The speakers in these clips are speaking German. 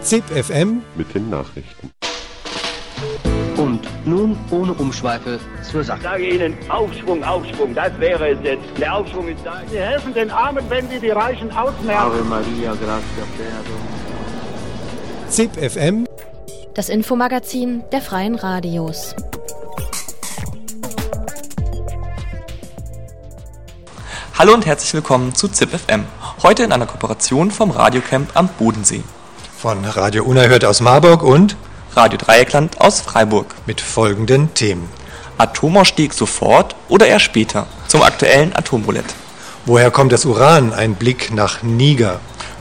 ZIP FM mit den Nachrichten. Und nun ohne Umschweife zur Sache. Ich sage Ihnen, Aufschwung, Aufschwung, das wäre es jetzt. Der Aufschwung ist da. Sie helfen den Armen, wenn Sie die Reichen ausmerken. Ave Maria, gratia plena ZIP FM Das Infomagazin der Freien Radios. Hallo und herzlich willkommen zu ZIP FM. Heute in einer Kooperation vom Radiocamp am Bodensee. von Radio Unerhört aus Marburg und Radio Dreieckland aus Freiburg. mit folgenden Themen. Atomausstieg sofort oder eher später zum aktuellen Atomroulette. Woher kommt das Uran? Ein Blick nach Niger.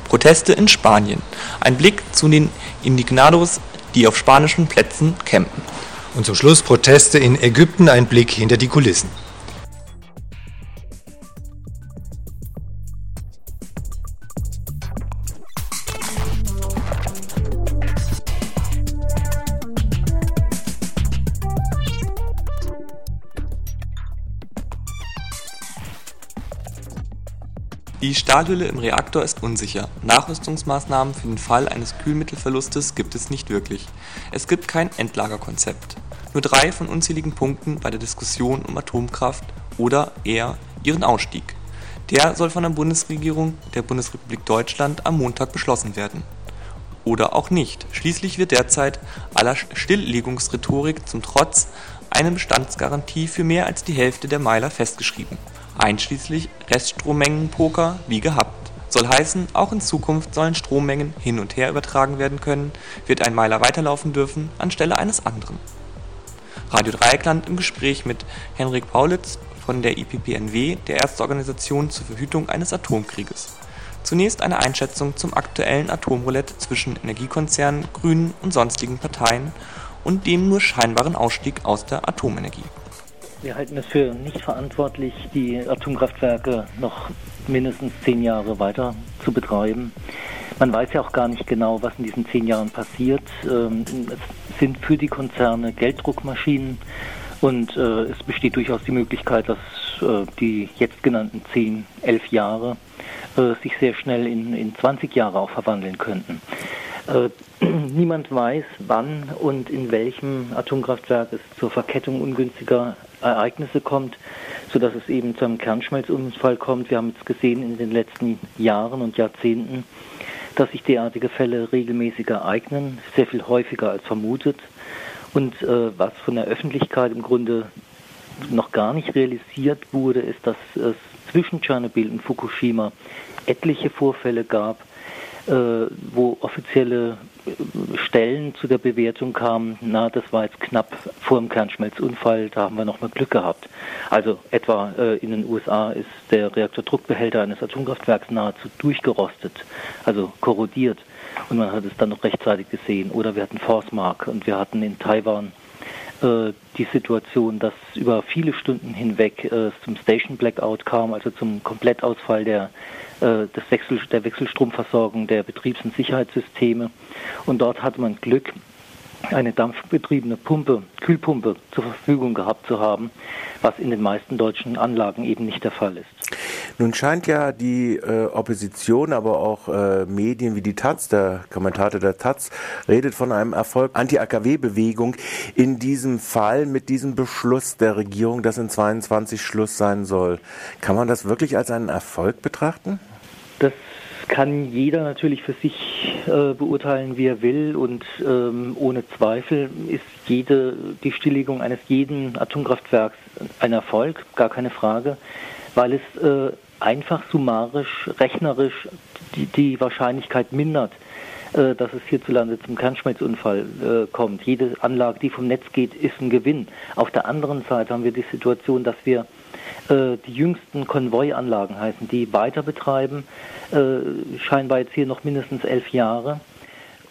Proteste in Spanien. Ein Blick zu den Indignados, die auf spanischen Plätzen campen. Und zum Schluss Proteste in Ägypten. Ein Blick hinter die Kulissen. Stahlhülle im Reaktor ist unsicher. Nachrüstungsmaßnahmen für den Fall eines Kühlmittelverlustes gibt es nicht wirklich. Es gibt kein Endlagerkonzept. Nur drei von unzähligen Punkten bei der Diskussion um Atomkraft oder eher ihren Ausstieg. Der soll von der Bundesregierung der Bundesrepublik Deutschland am Montag beschlossen werden. Oder auch nicht. Schließlich wird derzeit aller Stilllegungsrhetorik zum Trotz eine Bestandsgarantie für mehr als die Hälfte der Meiler festgeschrieben einschließlich Reststrommengenpoker wie gehabt. Soll heißen, auch in Zukunft sollen Strommengen hin und her übertragen werden können, wird ein Meiler weiterlaufen dürfen anstelle eines anderen. Radio Dreieckland im Gespräch mit Henrik Paulitz von der IPPNW, der Ärzteorganisation zur Verhütung eines Atomkrieges. Zunächst eine Einschätzung zum aktuellen Atomroulette zwischen Energiekonzernen, Grünen und sonstigen Parteien und dem nur scheinbaren Ausstieg aus der Atomenergie. Wir halten es für nicht verantwortlich, die Atomkraftwerke noch mindestens zehn Jahre weiter zu betreiben. Man weiß ja auch gar nicht genau, was in diesen zehn Jahren passiert. Ähm, Es sind für die Konzerne Gelddruckmaschinen und äh, es besteht durchaus die Möglichkeit, dass äh, die jetzt genannten zehn, elf Jahre äh, sich sehr schnell in, in 20 Jahre auch verwandeln könnten. Niemand weiß, wann und in welchem Atomkraftwerk es zur Verkettung ungünstiger Ereignisse kommt, sodass es eben zu einem Kernschmelzunfall kommt. Wir haben jetzt gesehen in den letzten Jahren und Jahrzehnten, dass sich derartige Fälle regelmäßig ereignen, sehr viel häufiger als vermutet. Und äh, was von der Öffentlichkeit im Grunde noch gar nicht realisiert wurde, ist, dass es zwischen Tschernobyl und Fukushima etliche Vorfälle gab, wo offizielle äh, Stellen zu der Bewertung kamen, na, das war jetzt knapp vor dem Kernschmelzunfall, da haben wir noch mal Glück gehabt. Also etwa äh, in den USA ist der Reaktordruckbehälter eines Atomkraftwerks nahezu durchgerostet, also korrodiert. Und man hat es dann noch rechtzeitig gesehen. Oder wir hatten Forcemark und wir hatten in Taiwan äh, die Situation, dass über viele Stunden hinweg äh, es zum Station Blackout kam, also zum Komplettausfall der, äh, des Wechsel, der Wechselstromversorgung der Betriebs- und Sicherheitssysteme. Und dort hatte man Glück, eine dampfbetriebene Pumpe, Kühlpumpe zur Verfügung gehabt zu haben, was in den meisten deutschen Anlagen eben nicht der Fall ist. Nun scheint ja die äh, Opposition, aber auch äh, Medien wie die Taz, der Kommentator der Taz, redet von einem Erfolg Anti-AKW-Bewegung in diesem Fall mit diesem Beschluss der Regierung, dass in 22 Schluss sein soll. Kann man das wirklich als einen Erfolg betrachten? Das kann jeder natürlich für sich äh, beurteilen, wie er will. Und ähm, ohne Zweifel ist jede, die Stilllegung eines jeden Atomkraftwerks ein Erfolg, gar keine Frage, weil es äh, einfach summarisch, rechnerisch die, die Wahrscheinlichkeit mindert, äh, dass es hierzulande zum Kernschmelzunfall äh, kommt. Jede Anlage, die vom Netz geht, ist ein Gewinn. Auf der anderen Seite haben wir die Situation, dass wir äh, die jüngsten Konvoianlagen heißen, die weiter betreiben, äh, scheinbar jetzt hier noch mindestens elf Jahre.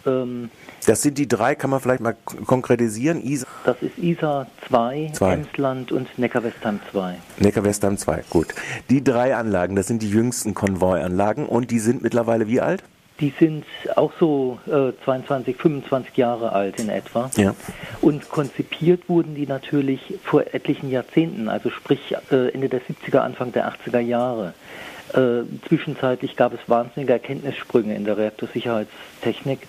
Ähm, Das sind die drei, kann man vielleicht mal konkretisieren. Isar, das ist ISA 2, Zwei. Emsland und Neckar-Westheim 2. Neckar-Westheim 2, gut. Die drei Anlagen, das sind die jüngsten Konvoianlagen und die sind mittlerweile wie alt? Die sind auch so äh, 22, 25 Jahre alt in etwa. Ja. Und konzipiert wurden die natürlich vor etlichen Jahrzehnten, also sprich äh, Ende der 70er, Anfang der 80er Jahre. Äh, zwischenzeitlich gab es wahnsinnige Erkenntnissprünge in der Reaktorsicherheitstechnik,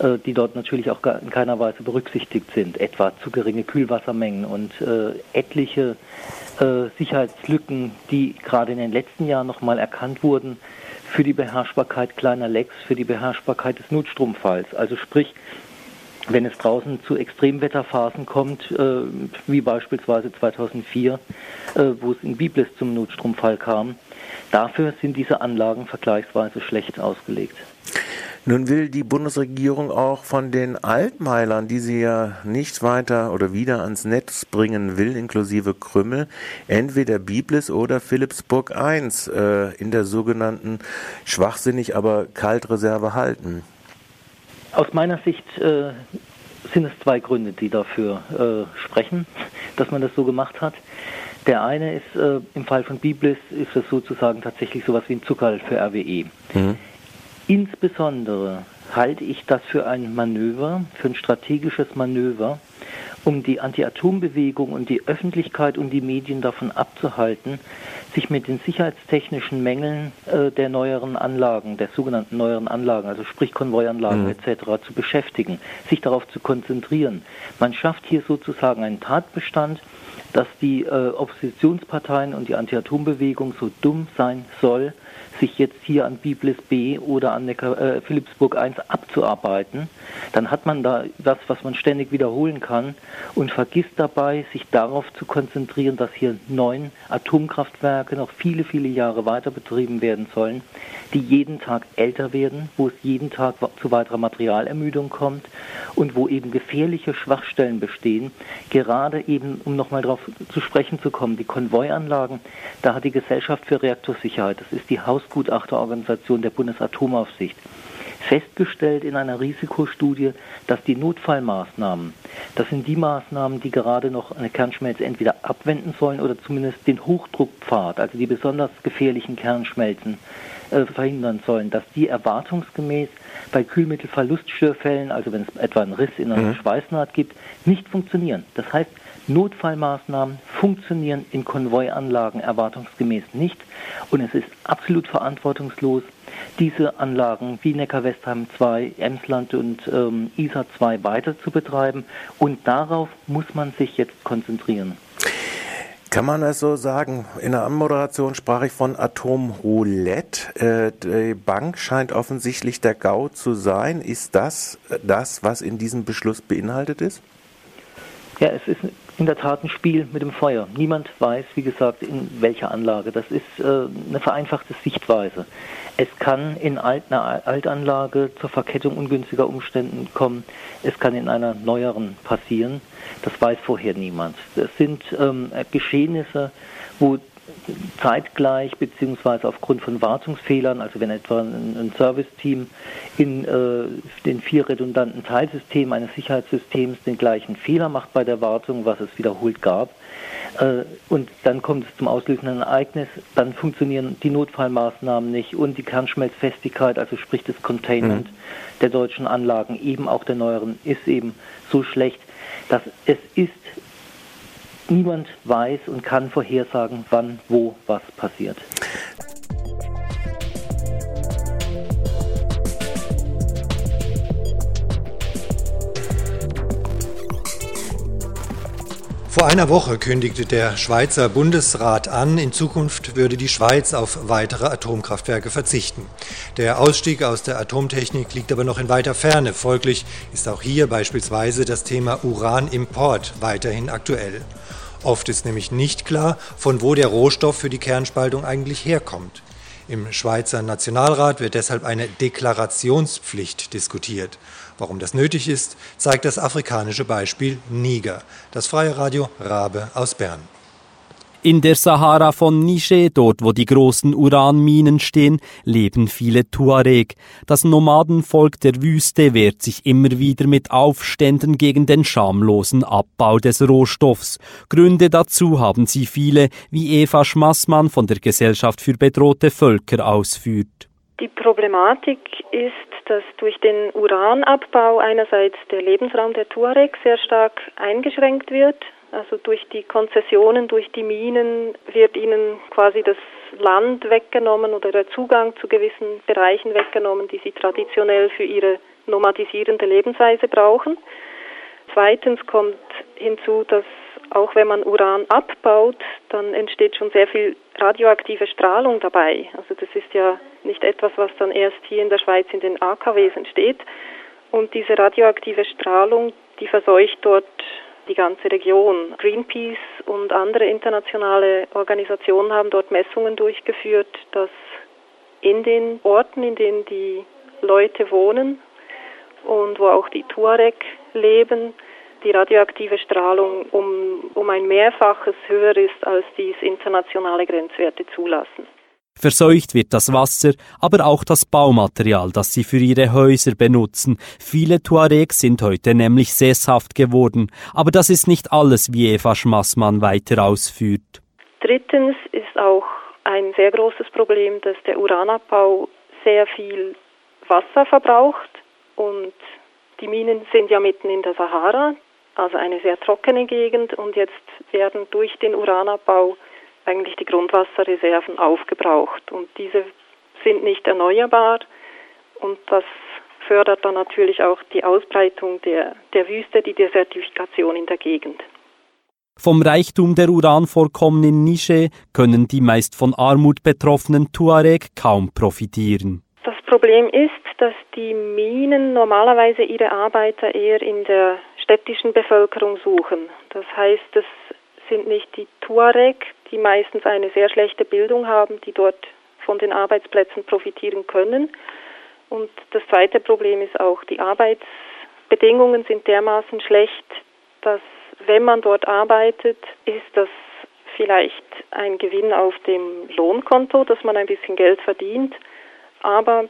äh, die dort natürlich auch in keiner Weise berücksichtigt sind, etwa zu geringe Kühlwassermengen und äh, etliche äh, Sicherheitslücken, die gerade in den letzten Jahren nochmal erkannt wurden für die Beherrschbarkeit kleiner Lecks, für die Beherrschbarkeit des Notstromfalls. Also sprich, wenn es draußen zu Extremwetterphasen kommt, äh, wie beispielsweise 2004, äh, wo es in Biblis zum Notstromfall kam, dafür sind diese Anlagen vergleichsweise schlecht ausgelegt. Nun will die Bundesregierung auch von den Altmeilern, die sie ja nicht weiter oder wieder ans Netz bringen will, inklusive Krümmel, entweder Biblis oder Philipsburg I äh, in der sogenannten schwachsinnig, aber Kaltreserve halten. Aus meiner Sicht äh, sind es zwei Gründe, die dafür äh, sprechen, dass man das so gemacht hat. Der eine ist, äh, im Fall von Biblis ist es sozusagen tatsächlich sowas wie ein Zuckerl für RWE. Mhm. Insbesondere halte ich das für ein Manöver, für ein strategisches Manöver, um die Anti-Atom-Bewegung und die Öffentlichkeit und die Medien davon abzuhalten, sich mit den sicherheitstechnischen Mängeln äh, der neueren Anlagen, der sogenannten neueren Anlagen, also sprich Konvoianlagen mhm. etc., zu beschäftigen, sich darauf zu konzentrieren. Man schafft hier sozusagen einen Tatbestand, dass die äh, Oppositionsparteien und die Anti-Atom-Bewegung so dumm sein soll, sich jetzt hier an Biblis B oder an Neckar, äh, Philipsburg 1 abzuarbeiten, dann hat man da das, was man ständig wiederholen kann und vergisst dabei, sich darauf zu konzentrieren, dass hier neun Atomkraftwerke noch viele, viele Jahre weiter betrieben werden sollen, die jeden Tag älter werden, wo es jeden Tag zu weiterer Materialermüdung kommt und wo eben gefährliche Schwachstellen bestehen. Gerade eben, um nochmal darauf zu sprechen zu kommen, die Konvoianlagen, da hat die Gesellschaft für Reaktorsicherheit, das ist die Hausgutachterorganisation der Bundesatomaufsicht, festgestellt in einer Risikostudie, dass die Notfallmaßnahmen, das sind die Maßnahmen, die gerade noch eine Kernschmelze entweder abwenden sollen oder zumindest den Hochdruckpfad, also die besonders gefährlichen Kernschmelzen, äh, verhindern sollen, dass die erwartungsgemäß bei Kühlmittelverluststörfällen, also wenn es etwa einen Riss in einer mhm. Schweißnaht gibt, nicht funktionieren. Das heißt, Notfallmaßnahmen funktionieren in Konvoianlagen erwartungsgemäß nicht und es ist absolut verantwortungslos, diese Anlagen wie Neckar-Westheim 2, Emsland und ähm, ISA 2 weiter zu betreiben und darauf muss man sich jetzt konzentrieren. Kann man es so sagen? In der Anmoderation sprach ich von Atomroulette. Äh, die Bank scheint offensichtlich der GAU zu sein. Ist das das, was in diesem Beschluss beinhaltet ist? Ja, es ist in der Tat ein Spiel mit dem Feuer. Niemand weiß, wie gesagt, in welcher Anlage. Das ist äh, eine vereinfachte Sichtweise. Es kann in einer Altanlage zur Verkettung ungünstiger Umständen kommen. Es kann in einer neueren passieren. Das weiß vorher niemand. Das sind ähm, Geschehnisse, wo zeitgleich beziehungsweise aufgrund von Wartungsfehlern, also wenn etwa ein, ein Serviceteam in äh, den vier redundanten Teilsystemen eines Sicherheitssystems den gleichen Fehler macht bei der Wartung, was es wiederholt gab, äh, und dann kommt es zum auslösenden Ereignis, dann funktionieren die Notfallmaßnahmen nicht und die Kernschmelzfestigkeit, also sprich das Containment mhm. der deutschen Anlagen, eben auch der neueren, ist eben so schlecht, dass es ist niemand weiß und kann vorhersagen, wann, wo, was passiert. Vor einer Woche kündigte der Schweizer Bundesrat an, in Zukunft würde die Schweiz auf weitere Atomkraftwerke verzichten. Der Ausstieg aus der Atomtechnik liegt aber noch in weiter Ferne. Folglich ist auch hier beispielsweise das Thema Uranimport weiterhin aktuell. Oft ist nämlich nicht klar, von wo der Rohstoff für die Kernspaltung eigentlich herkommt. Im Schweizer Nationalrat wird deshalb eine Deklarationspflicht diskutiert. Warum das nötig ist, zeigt das afrikanische Beispiel Niger. Das freie Radio Rabe aus Bern. In der Sahara von Niger, dort wo die großen Uranminen stehen, leben viele Tuareg. Das Nomadenvolk der Wüste wehrt sich immer wieder mit Aufständen gegen den schamlosen Abbau des Rohstoffs. Gründe dazu haben sie viele, wie Eva Schmassmann von der Gesellschaft für bedrohte Völker ausführt. Die Problematik ist, dass durch den Uranabbau einerseits der Lebensraum der Tuareg sehr stark eingeschränkt wird also durch die Konzessionen, durch die Minen wird ihnen quasi das Land weggenommen oder der Zugang zu gewissen Bereichen weggenommen, die sie traditionell für ihre nomadisierende Lebensweise brauchen. Zweitens kommt hinzu, dass auch wenn man Uran abbaut, dann entsteht schon sehr viel radioaktive Strahlung dabei. Also das ist ja nicht etwas, was dann erst hier in der Schweiz in den AKWs entsteht. Und diese radioaktive Strahlung, die verseucht dort die ganze Region. Greenpeace und andere internationale Organisationen haben dort Messungen durchgeführt, dass in den Orten, in denen die Leute wohnen und wo auch die Tuareg leben, die radioaktive Strahlung um, um ein Mehrfaches höher ist, als dies internationale Grenzwerte zulassen. Verseucht wird das Wasser, aber auch das Baumaterial, das sie für ihre Häuser benutzen. Viele Tuaregs sind heute nämlich sesshaft geworden. Aber das ist nicht alles, wie Eva Schmassmann weiter ausführt. Drittens ist auch ein sehr großes Problem, dass der Uranabbau sehr viel Wasser verbraucht und die Minen sind ja mitten in der Sahara, also eine sehr trockene Gegend und jetzt werden durch den Uranabbau eigentlich die Grundwasserreserven aufgebraucht und diese sind nicht erneuerbar und das fördert dann natürlich auch die Ausbreitung der, der Wüste, die Desertifikation in der Gegend. Vom Reichtum der Uranvorkommen in Niger können die meist von Armut betroffenen Tuareg kaum profitieren. Das Problem ist, dass die Minen normalerweise ihre Arbeiter eher in der städtischen Bevölkerung suchen. Das heißt, es sind nicht die Tuareg, die meistens eine sehr schlechte Bildung haben, die dort von den Arbeitsplätzen profitieren können. Und das zweite Problem ist auch, die Arbeitsbedingungen sind dermaßen schlecht, dass wenn man dort arbeitet, ist das vielleicht ein Gewinn auf dem Lohnkonto, dass man ein bisschen Geld verdient, aber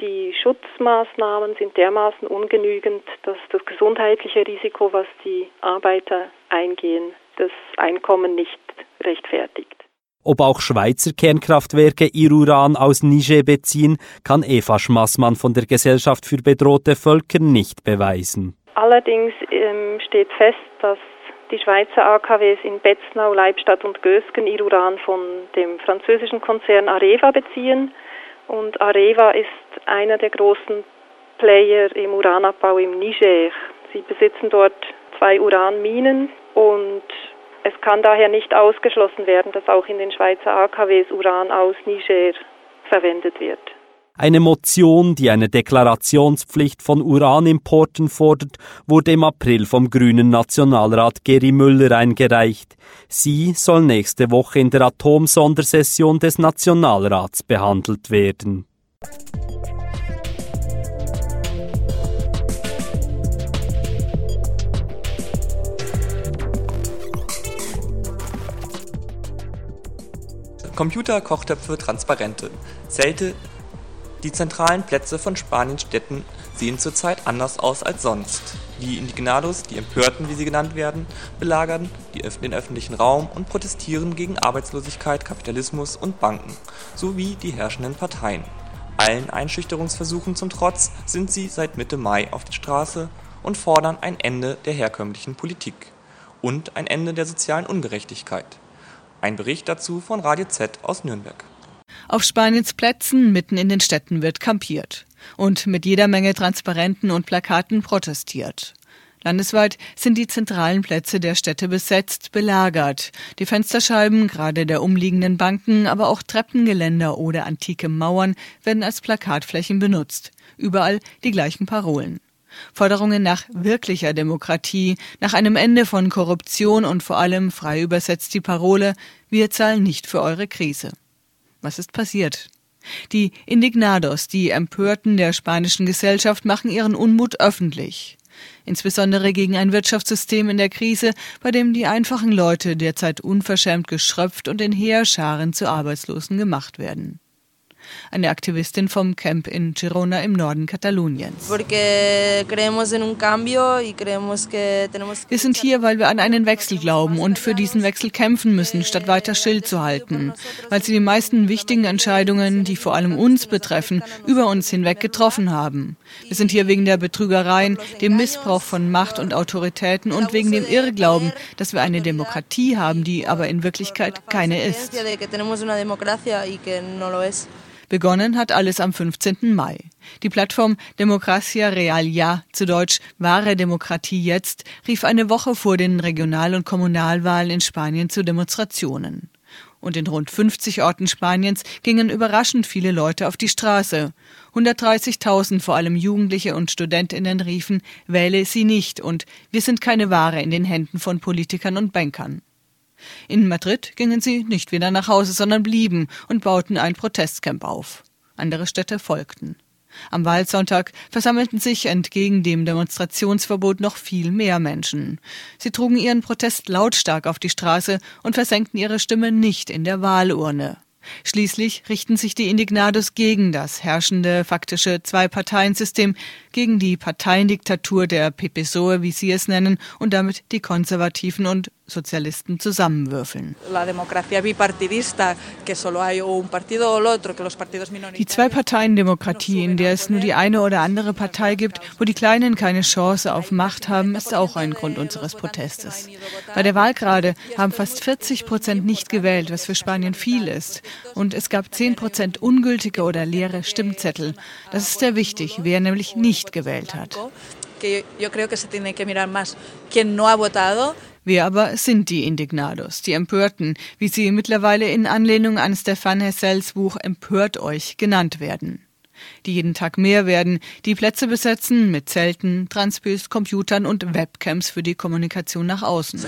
die Schutzmaßnahmen sind dermaßen ungenügend, dass das gesundheitliche Risiko, was die Arbeiter eingehen, das Einkommen nicht rechtfertigt. Ob auch Schweizer Kernkraftwerke ihr Uran aus Niger beziehen, kann Eva Schmassmann von der Gesellschaft für bedrohte Völker nicht beweisen. Allerdings ähm, steht fest, dass die Schweizer AKWs in Betznau, Leibstadt und Gösgen ihr Uran von dem französischen Konzern Areva beziehen. Und Areva ist einer der großen Player im Uranabbau im Niger. Sie besitzen dort zwei Uranminen und es kann daher nicht ausgeschlossen werden, dass auch in den Schweizer AKWs Uran aus Niger verwendet wird. Eine Motion, die eine Deklarationspflicht von Uranimporten fordert, wurde im April vom grünen Nationalrat Geri Müller eingereicht. Sie soll nächste Woche in der Atomsondersession des Nationalrats behandelt werden. Computer, Kochtöpfe, Transparente. Zelte, die zentralen Plätze von Spaniens Städten sehen zurzeit anders aus als sonst. Die Indignados, die Empörten, wie sie genannt werden, belagern den öffentlichen Raum und protestieren gegen Arbeitslosigkeit, Kapitalismus und Banken, sowie die herrschenden Parteien. Allen Einschüchterungsversuchen zum Trotz sind sie seit Mitte Mai auf der Straße und fordern ein Ende der herkömmlichen Politik und ein Ende der sozialen Ungerechtigkeit. Ein Bericht dazu von Radio Z aus Nürnberg. Auf Spaniens Plätzen mitten in den Städten wird kampiert und mit jeder Menge Transparenten und Plakaten protestiert. Landesweit sind die zentralen Plätze der Städte besetzt, belagert. Die Fensterscheiben, gerade der umliegenden Banken, aber auch Treppengeländer oder antike Mauern werden als Plakatflächen benutzt. Überall die gleichen Parolen. Forderungen nach wirklicher Demokratie, nach einem Ende von Korruption und vor allem frei übersetzt die Parole Wir zahlen nicht für eure Krise. Was ist passiert? Die Indignados, die Empörten der spanischen Gesellschaft, machen ihren Unmut öffentlich. Insbesondere gegen ein Wirtschaftssystem in der Krise, bei dem die einfachen Leute derzeit unverschämt geschröpft und in Heerscharen zu Arbeitslosen gemacht werden. Eine Aktivistin vom Camp in Girona im Norden Kataloniens. Wir sind hier, weil wir an einen Wechsel glauben und für diesen Wechsel kämpfen müssen, statt weiter still zu halten, weil sie die meisten wichtigen Entscheidungen, die vor allem uns betreffen, über uns hinweg getroffen haben. Wir sind hier wegen der Betrügereien, dem Missbrauch von Macht und Autoritäten und wegen dem Irrglauben, dass wir eine Demokratie haben, die aber in Wirklichkeit keine ist. Begonnen hat alles am 15. Mai. Die Plattform Democracia Real Ja, zu Deutsch Wahre Demokratie jetzt, rief eine Woche vor den Regional- und Kommunalwahlen in Spanien zu Demonstrationen. Und in rund 50 Orten Spaniens gingen überraschend viele Leute auf die Straße. 130.000 vor allem Jugendliche und Studentinnen riefen, wähle sie nicht und wir sind keine Ware in den Händen von Politikern und Bankern. In Madrid gingen sie nicht wieder nach Hause, sondern blieben und bauten ein Protestcamp auf. Andere Städte folgten. Am Wahlsonntag versammelten sich entgegen dem Demonstrationsverbot noch viel mehr Menschen. Sie trugen ihren Protest lautstark auf die Straße und versenkten ihre Stimme nicht in der Wahlurne. Schließlich richten sich die Indignados gegen das herrschende faktische Zwei-Parteien-System, gegen die Parteiendiktatur der PPSOE, wie sie es nennen, und damit die Konservativen und Sozialisten zusammenwürfeln. Die Zwei-Parteien-Demokratie, in der es nur die eine oder andere Partei gibt, wo die Kleinen keine Chance auf Macht haben, ist auch ein Grund unseres Protestes. Bei der Wahl gerade haben fast 40 Prozent nicht gewählt, was für Spanien viel ist. Und es gab 10 Prozent ungültige oder leere Stimmzettel. Das ist sehr wichtig, wer nämlich nicht gewählt hat. Wer aber sind die Indignados, die Empörten, wie sie mittlerweile in Anlehnung an Stefan Hessels Buch Empört euch genannt werden? Die jeden Tag mehr werden, die Plätze besetzen mit Zelten, Transpils, Computern und Webcams für die Kommunikation nach außen.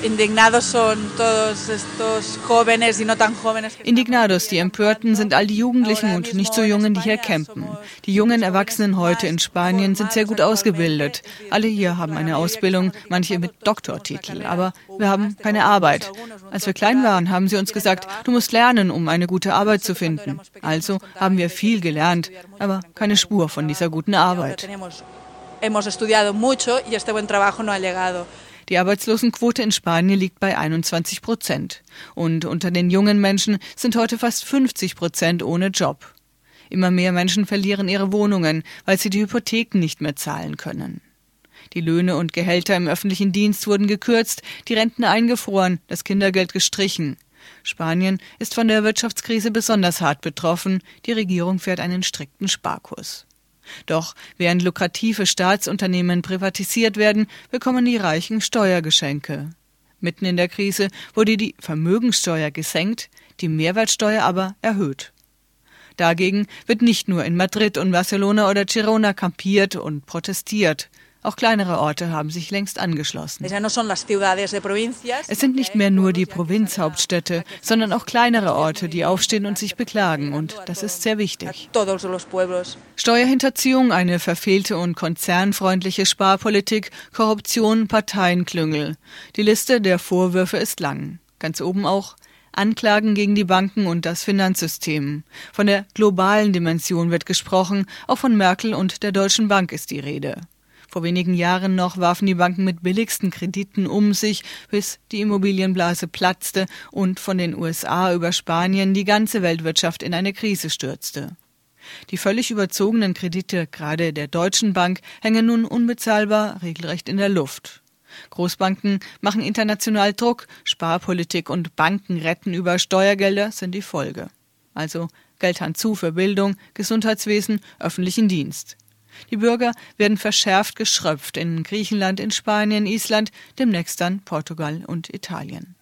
Indignados, die Empörten, sind all die Jugendlichen und nicht so Jungen, die hier campen. Die jungen Erwachsenen heute in Spanien sind sehr gut ausgebildet. Alle hier haben eine Ausbildung, manche mit Doktortitel, aber wir haben keine Arbeit. Als wir klein waren, haben sie uns gesagt, du musst lernen, um eine gute Arbeit zu finden. Also haben wir viel gelernt, aber keine Spur von dieser guten Arbeit. Die Arbeitslosenquote in Spanien liegt bei 21 Prozent. Und unter den jungen Menschen sind heute fast 50 Prozent ohne Job. Immer mehr Menschen verlieren ihre Wohnungen, weil sie die Hypotheken nicht mehr zahlen können. Die Löhne und Gehälter im öffentlichen Dienst wurden gekürzt, die Renten eingefroren, das Kindergeld gestrichen. Spanien ist von der Wirtschaftskrise besonders hart betroffen. Die Regierung fährt einen strikten Sparkurs. Doch während lukrative Staatsunternehmen privatisiert werden, bekommen die Reichen Steuergeschenke. Mitten in der Krise wurde die Vermögenssteuer gesenkt, die Mehrwertsteuer aber erhöht. Dagegen wird nicht nur in Madrid und Barcelona oder Girona kampiert und protestiert. Auch kleinere Orte haben sich längst angeschlossen. Es sind nicht mehr nur die Provinzhauptstädte, sondern auch kleinere Orte, die aufstehen und sich beklagen. Und das ist sehr wichtig. Steuerhinterziehung, eine verfehlte und konzernfreundliche Sparpolitik, Korruption, Parteienklüngel. Die Liste der Vorwürfe ist lang. Ganz oben auch Anklagen gegen die Banken und das Finanzsystem. Von der globalen Dimension wird gesprochen, auch von Merkel und der Deutschen Bank ist die Rede. Vor wenigen Jahren noch warfen die Banken mit billigsten Krediten um sich, bis die Immobilienblase platzte und von den USA über Spanien die ganze Weltwirtschaft in eine Krise stürzte. Die völlig überzogenen Kredite, gerade der Deutschen Bank, hängen nun unbezahlbar regelrecht in der Luft. Großbanken machen international Druck, Sparpolitik und Banken retten über Steuergelder sind die Folge. Also Geldhand zu für Bildung, Gesundheitswesen, öffentlichen Dienst. Die Bürger werden verschärft geschröpft in Griechenland, in Spanien, Island, demnächst dann Portugal und Italien.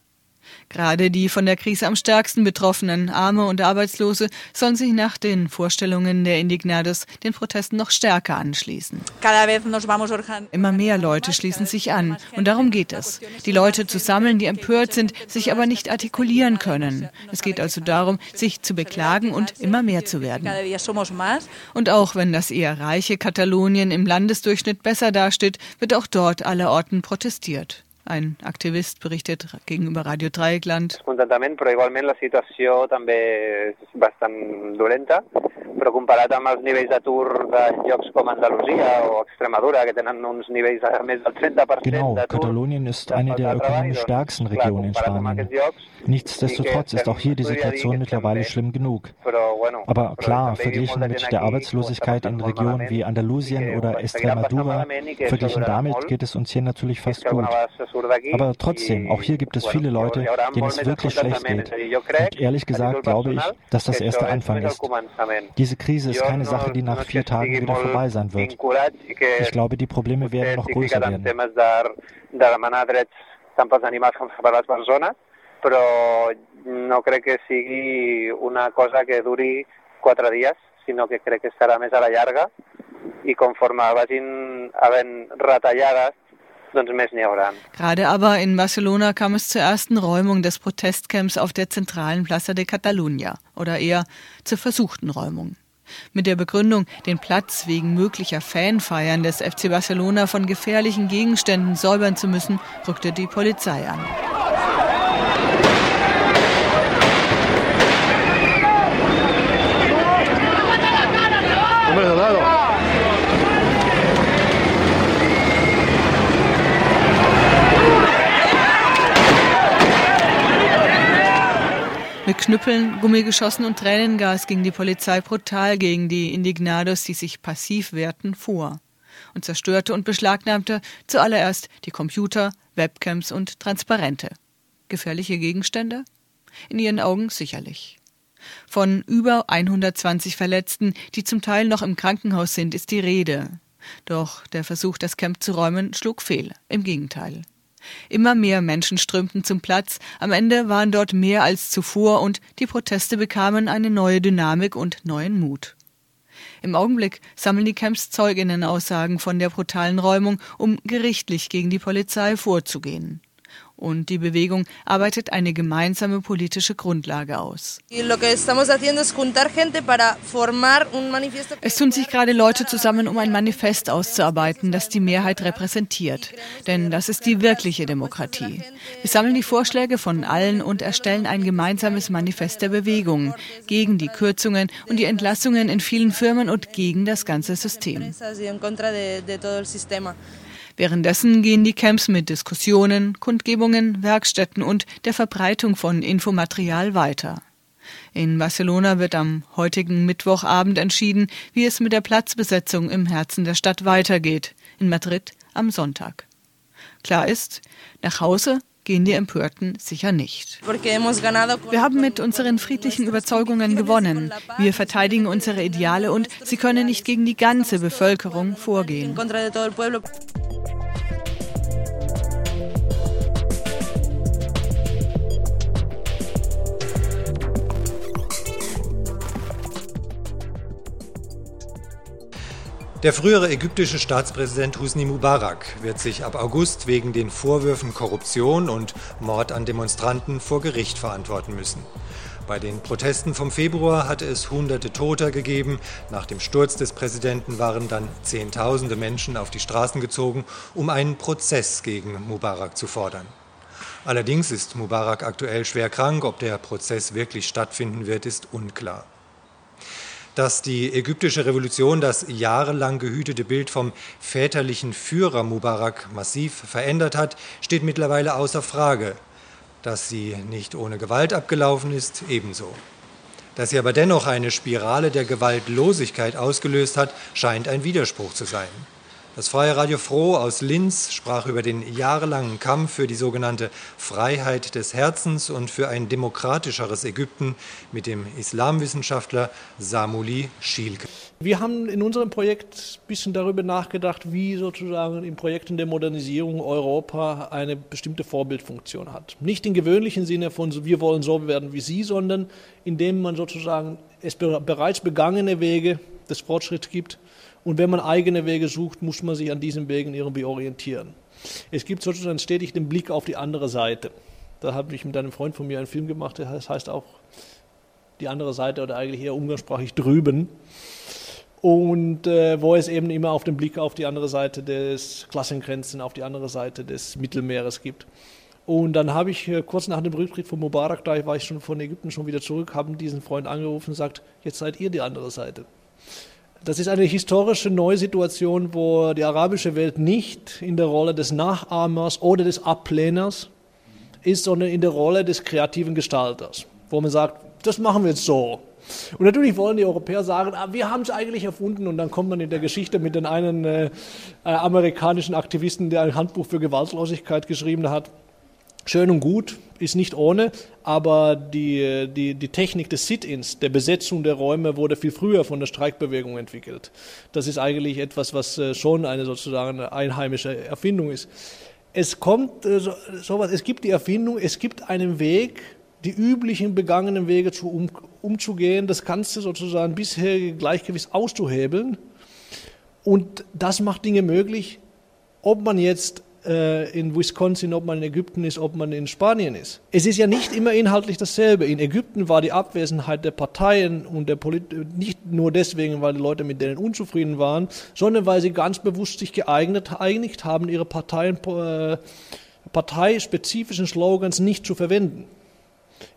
Gerade die von der Krise am stärksten betroffenen Arme und Arbeitslose sollen sich nach den Vorstellungen der Indignados den Protesten noch stärker anschließen. Immer mehr Leute schließen sich an und darum geht es. Die Leute zu sammeln, die empört sind, sich aber nicht artikulieren können. Es geht also darum, sich zu beklagen und immer mehr zu werden. Und auch wenn das eher reiche Katalonien im Landesdurchschnitt besser dasteht, wird auch dort allerorten protestiert. Ein Aktivist berichtet gegenüber Radio Dreieckland. Contentament, però igualment la situació també és bastant dolenta, però comparat amb els nivells d'atur de llocs com Andalusia o Extremadura, que tenen uns nivells de més del 30% Genau, Katalonien ist eine der ökonomisch stärksten Regionen in Spanien. Nichtsdestotrotz ist auch hier die Situation mittlerweile schlimm genug. Aber klar, verglichen mit der Arbeitslosigkeit in Regionen wie Andalusien oder Extremadura, verglichen damit geht es uns hier natürlich fast gut. Aber trotzdem, auch hier gibt es viele Leute, denen es wirklich schlecht geht. Und ehrlich gesagt glaube ich, dass das erst der Anfang ist. Diese Krise ist keine Sache, die nach vier Tagen wieder vorbei sein wird. Ich glaube, die Probleme werden noch größer werden. Però no crec que sigui una cosa que duri quatre dies, sinó que crec que estarà més a la llarga i conforme vagin havent retallades Gerade aber in Barcelona kam es zur ersten Räumung des Protestcamps auf der zentralen Plaza de Catalunya oder eher zur versuchten Räumung. Mit der Begründung, den Platz wegen möglicher Fanfeiern des FC Barcelona von gefährlichen Gegenständen säubern zu müssen, rückte die Polizei an. Mit Knüppeln, Gummigeschossen und Tränengas ging die Polizei brutal gegen die Indignados, die sich passiv wehrten, vor und zerstörte und beschlagnahmte zuallererst die Computer, Webcams und Transparente. Gefährliche Gegenstände? In ihren Augen sicherlich. Von über 120 Verletzten, die zum Teil noch im Krankenhaus sind, ist die Rede. Doch der Versuch, das Camp zu räumen, schlug fehl. Im Gegenteil. Immer mehr Menschen strömten zum Platz, am Ende waren dort mehr als zuvor und die Proteste bekamen eine neue Dynamik und neuen Mut. Im Augenblick sammeln die Camps Zeuginnen Aussagen von der brutalen Räumung, um gerichtlich gegen die Polizei vorzugehen und die Bewegung arbeitet eine gemeinsame politische Grundlage aus. Es tun sich gerade Leute zusammen, um ein Manifest auszuarbeiten, das die Mehrheit repräsentiert. Denn das ist die wirkliche Demokratie. Wir sammeln die Vorschläge von allen und erstellen ein gemeinsames Manifest der Bewegung gegen die Kürzungen und die Entlassungen in vielen Firmen und gegen das ganze System. Währenddessen gehen die Camps mit Diskussionen, Kundgebungen, Werkstätten und der Verbreitung von Infomaterial weiter. In Barcelona wird am heutigen Mittwochabend entschieden, wie es mit der Platzbesetzung im Herzen der Stadt weitergeht. In Madrid am Sonntag. Klar ist, nach Hause gehen die Empörten sicher nicht. Wir haben mit unseren friedlichen Überzeugungen gewonnen. Wir verteidigen unsere Ideale und sie können nicht gegen die ganze Bevölkerung vorgehen. Der frühere ägyptische Staatspräsident Husni Mubarak wird sich ab August wegen den Vorwürfen Korruption und Mord an Demonstranten vor Gericht verantworten müssen. Bei den Protesten vom Februar hatte es hunderte Toter gegeben. Nach dem Sturz des Präsidenten waren dann Zehntausende Menschen auf die Straßen gezogen, um einen Prozess gegen Mubarak zu fordern. Allerdings ist Mubarak aktuell schwer krank. Ob der Prozess wirklich stattfinden wird, ist unklar. Dass die ägyptische Revolution das jahrelang gehütete Bild vom väterlichen Führer Mubarak massiv verändert hat, steht mittlerweile außer Frage. Dass sie nicht ohne Gewalt abgelaufen ist, ebenso. Dass sie aber dennoch eine Spirale der Gewaltlosigkeit ausgelöst hat, scheint ein Widerspruch zu sein. Das Freie Radio Froh aus Linz sprach über den jahrelangen Kampf für die sogenannte Freiheit des Herzens und für ein demokratischeres Ägypten mit dem Islamwissenschaftler Samuli Schielke. Wir haben in unserem Projekt ein bisschen darüber nachgedacht, wie sozusagen in Projekten der Modernisierung Europa eine bestimmte Vorbildfunktion hat. Nicht im gewöhnlichen Sinne von wir wollen so werden wie Sie, sondern indem man sozusagen es bereits begangene Wege des Fortschritts gibt und wenn man eigene Wege sucht, muss man sich an diesen Wegen irgendwie orientieren. Es gibt sozusagen stetig den Blick auf die andere Seite. Da habe ich mit einem Freund von mir einen Film gemacht, das heißt auch die andere Seite oder eigentlich eher umgangssprachlich drüben. und äh, wo es eben immer auf den Blick auf die andere Seite des Klassengrenzen, auf die andere Seite des Mittelmeeres gibt. Und dann habe ich äh, kurz nach dem Rücktritt von Mubarak, da war ich schon von Ägypten schon wieder zurück, haben diesen Freund angerufen und gesagt, jetzt seid ihr die andere Seite. Das ist eine historische Neusituation, wo die arabische Welt nicht in der Rolle des Nachahmers oder des Ablehners ist, sondern in der Rolle des kreativen Gestalters, wo man sagt, das machen wir jetzt so. Und natürlich wollen die Europäer sagen, ah, wir haben es eigentlich erfunden und dann kommt man in der Geschichte mit den einen äh, äh, amerikanischen Aktivisten, der ein Handbuch für Gewaltlosigkeit geschrieben hat. Schön und gut, ist nicht ohne, aber die, die, die Technik des Sit-ins, der Besetzung der Räume, wurde viel früher von der Streikbewegung entwickelt. Das ist eigentlich etwas, was äh, schon eine sozusagen einheimische Erfindung ist. Es kommt äh, sowas, es gibt die Erfindung, es gibt einen Weg, die üblichen begangenen Wege zu um, umzugehen, das Ganze sozusagen bisherige Gleichgewicht auszuhebeln. Und das macht Dinge möglich, ob man jetzt in Wisconsin, ob man in Ägypten ist, ob man in Spanien ist. Es ist ja nicht immer inhaltlich dasselbe. In Ägypten war die Abwesenheit der Parteien und der Polit nicht nur deswegen, weil die Leute mit denen unzufrieden waren, sondern weil sie ganz bewusst sich geeignet, geeinigt haben, ihre Parteien, äh, parteispezifischen Slogans nicht zu verwenden.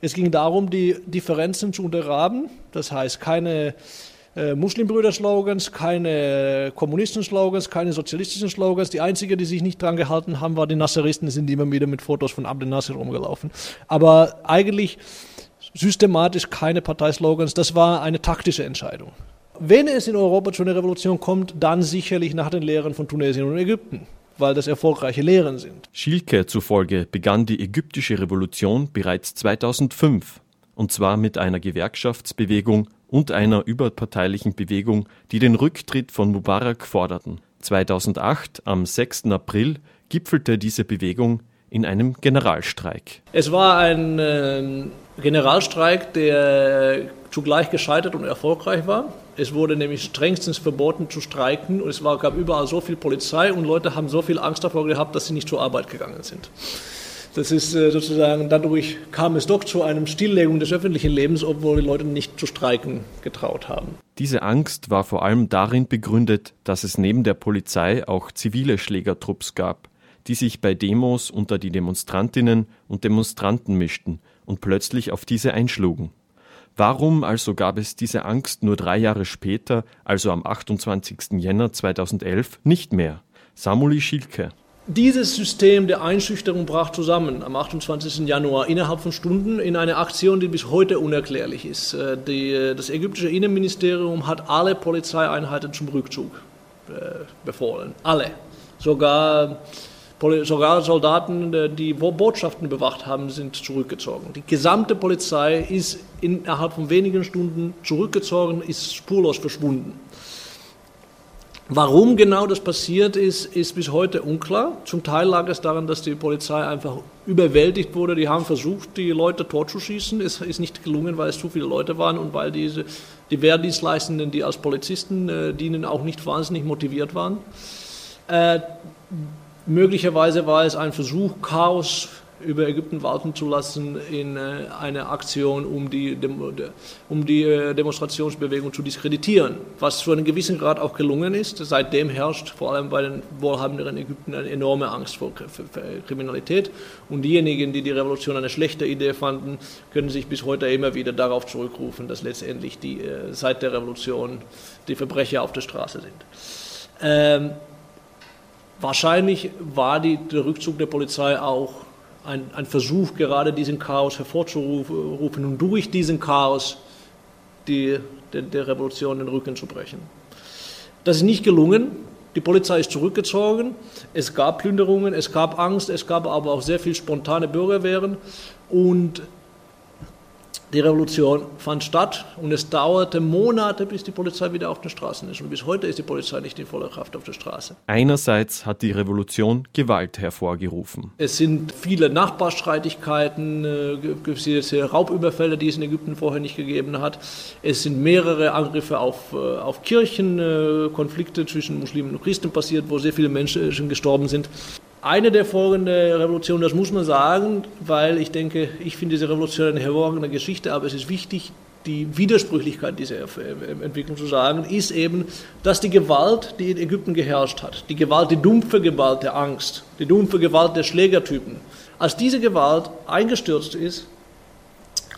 Es ging darum, die Differenzen zu untergraben, das heißt keine äh, Muslimbrüder-Slogans, keine Kommunisten-Slogans, keine sozialistischen Slogans. Die einzigen, die sich nicht dran gehalten haben, waren die Nasseristen, die sind immer wieder mit Fotos von Abdel Nasser rumgelaufen. Aber eigentlich systematisch keine Parteislogans, das war eine taktische Entscheidung. Wenn es in Europa zu einer Revolution kommt, dann sicherlich nach den Lehren von Tunesien und Ägypten weil das erfolgreiche Lehren sind. Schielke zufolge begann die ägyptische Revolution bereits 2005, und zwar mit einer Gewerkschaftsbewegung und einer überparteilichen Bewegung, die den Rücktritt von Mubarak forderten. 2008, am 6. April, gipfelte diese Bewegung in einem Generalstreik. Es war ein äh, Generalstreik, der zugleich gescheitert und erfolgreich war. Es wurde nämlich strengstens verboten zu streiken und es gab überall so viel Polizei und Leute haben so viel Angst davor gehabt, dass sie nicht zur Arbeit gegangen sind. Das ist äh, sozusagen, dadurch kam es doch zu einem Stilllegung des öffentlichen Lebens, obwohl die Leute nicht zu streiken getraut haben. Diese Angst war vor allem darin begründet, dass es neben der Polizei auch zivile Schlägertrupps gab, die sich bei Demos unter die Demonstrantinnen und Demonstranten mischten und plötzlich auf diese einschlugen. Warum also gab es diese Angst nur drei Jahre später, also am 28. Jänner 2011, nicht mehr? Samuli Schilke. Dieses System der Einschüchterung brach zusammen am 28. Januar innerhalb von Stunden in eine Aktion, die bis heute unerklärlich ist. Äh, die, äh, das ägyptische Innenministerium hat alle Polizeieinheiten zum Rückzug äh, befohlen. Alle. Sogar, sogar Soldaten, die Botschaften bewacht haben, sind zurückgezogen. Die gesamte Polizei ist innerhalb von wenigen Stunden zurückgezogen, ist spurlos verschwunden. Warum genau das passiert ist, ist bis heute unklar. Zum Teil lag es daran, dass die Polizei einfach überwältigt wurde. Die haben versucht, die Leute totzuschießen. Es ist nicht gelungen, weil es zu viele Leute waren und weil diese, die Wehrdienstleistenden, die als Polizisten äh, dienen, auch nicht wahnsinnig motiviert waren. Äh, möglicherweise war es ein Versuch, Chaos über Ägypten walten zu lassen in äh, eine Aktion, um die, um die äh, Demonstrationsbewegung zu diskreditieren, was zu einem gewissen Grad auch gelungen ist. Seitdem herrscht vor allem bei den wohlhabenderen Ägypten eine enorme Angst vor Kriminalität und diejenigen, die die Revolution eine schlechte Idee fanden, können sich bis heute immer wieder darauf zurückrufen, dass letztendlich die, äh, seit der Revolution die Verbrecher auf der Straße sind. Ähm, wahrscheinlich war die, der Rückzug der Polizei auch ein, ein Versuch, gerade diesen Chaos hervorzurufen und durch diesen Chaos die, der, der Revolution den Rücken zu brechen. Das ist nicht gelungen. Die Polizei ist zurückgezogen. Es gab Plünderungen, es gab Angst, es gab aber auch sehr viel spontane Bürgerwehren. Und die Revolution fand statt und es dauerte Monate, bis die Polizei wieder auf den Straßen ist. Und bis heute ist die Polizei nicht in voller Kraft auf der Straße. Einerseits hat die Revolution Gewalt hervorgerufen. Es sind viele Nachbarstreitigkeiten, äh, Raubüberfälle, die es in Ägypten vorher nicht gegeben hat. Es sind mehrere Angriffe auf, äh, auf Kirchen, äh, Konflikte zwischen Muslimen und Christen passiert, wo sehr viele Menschen gestorben sind eine der Folgen der Revolution, das muss man sagen, weil ich denke, ich finde diese Revolution eine hervorragende Geschichte, aber es ist wichtig, die Widersprüchlichkeit dieser Entwicklung zu sagen, ist eben, dass die Gewalt, die in Ägypten geherrscht hat, die Gewalt, die dumpfe Gewalt der Angst, die dumpfe Gewalt der Schlägertypen, als diese Gewalt eingestürzt ist,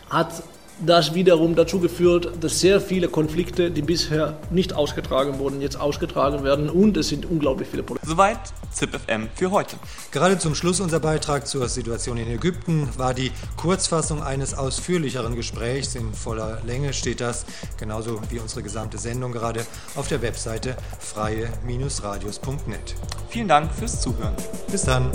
hat das wiederum dazu geführt, dass sehr viele Konflikte, die bisher nicht ausgetragen wurden, jetzt ausgetragen werden und es sind unglaublich viele Probleme. Soweit ZipFM für heute. Gerade zum Schluss unser Beitrag zur Situation in Ägypten war die Kurzfassung eines ausführlicheren Gesprächs. In voller Länge steht das, genauso wie unsere gesamte Sendung gerade, auf der Webseite freie-radios.net. Vielen Dank fürs Zuhören. Bis dann.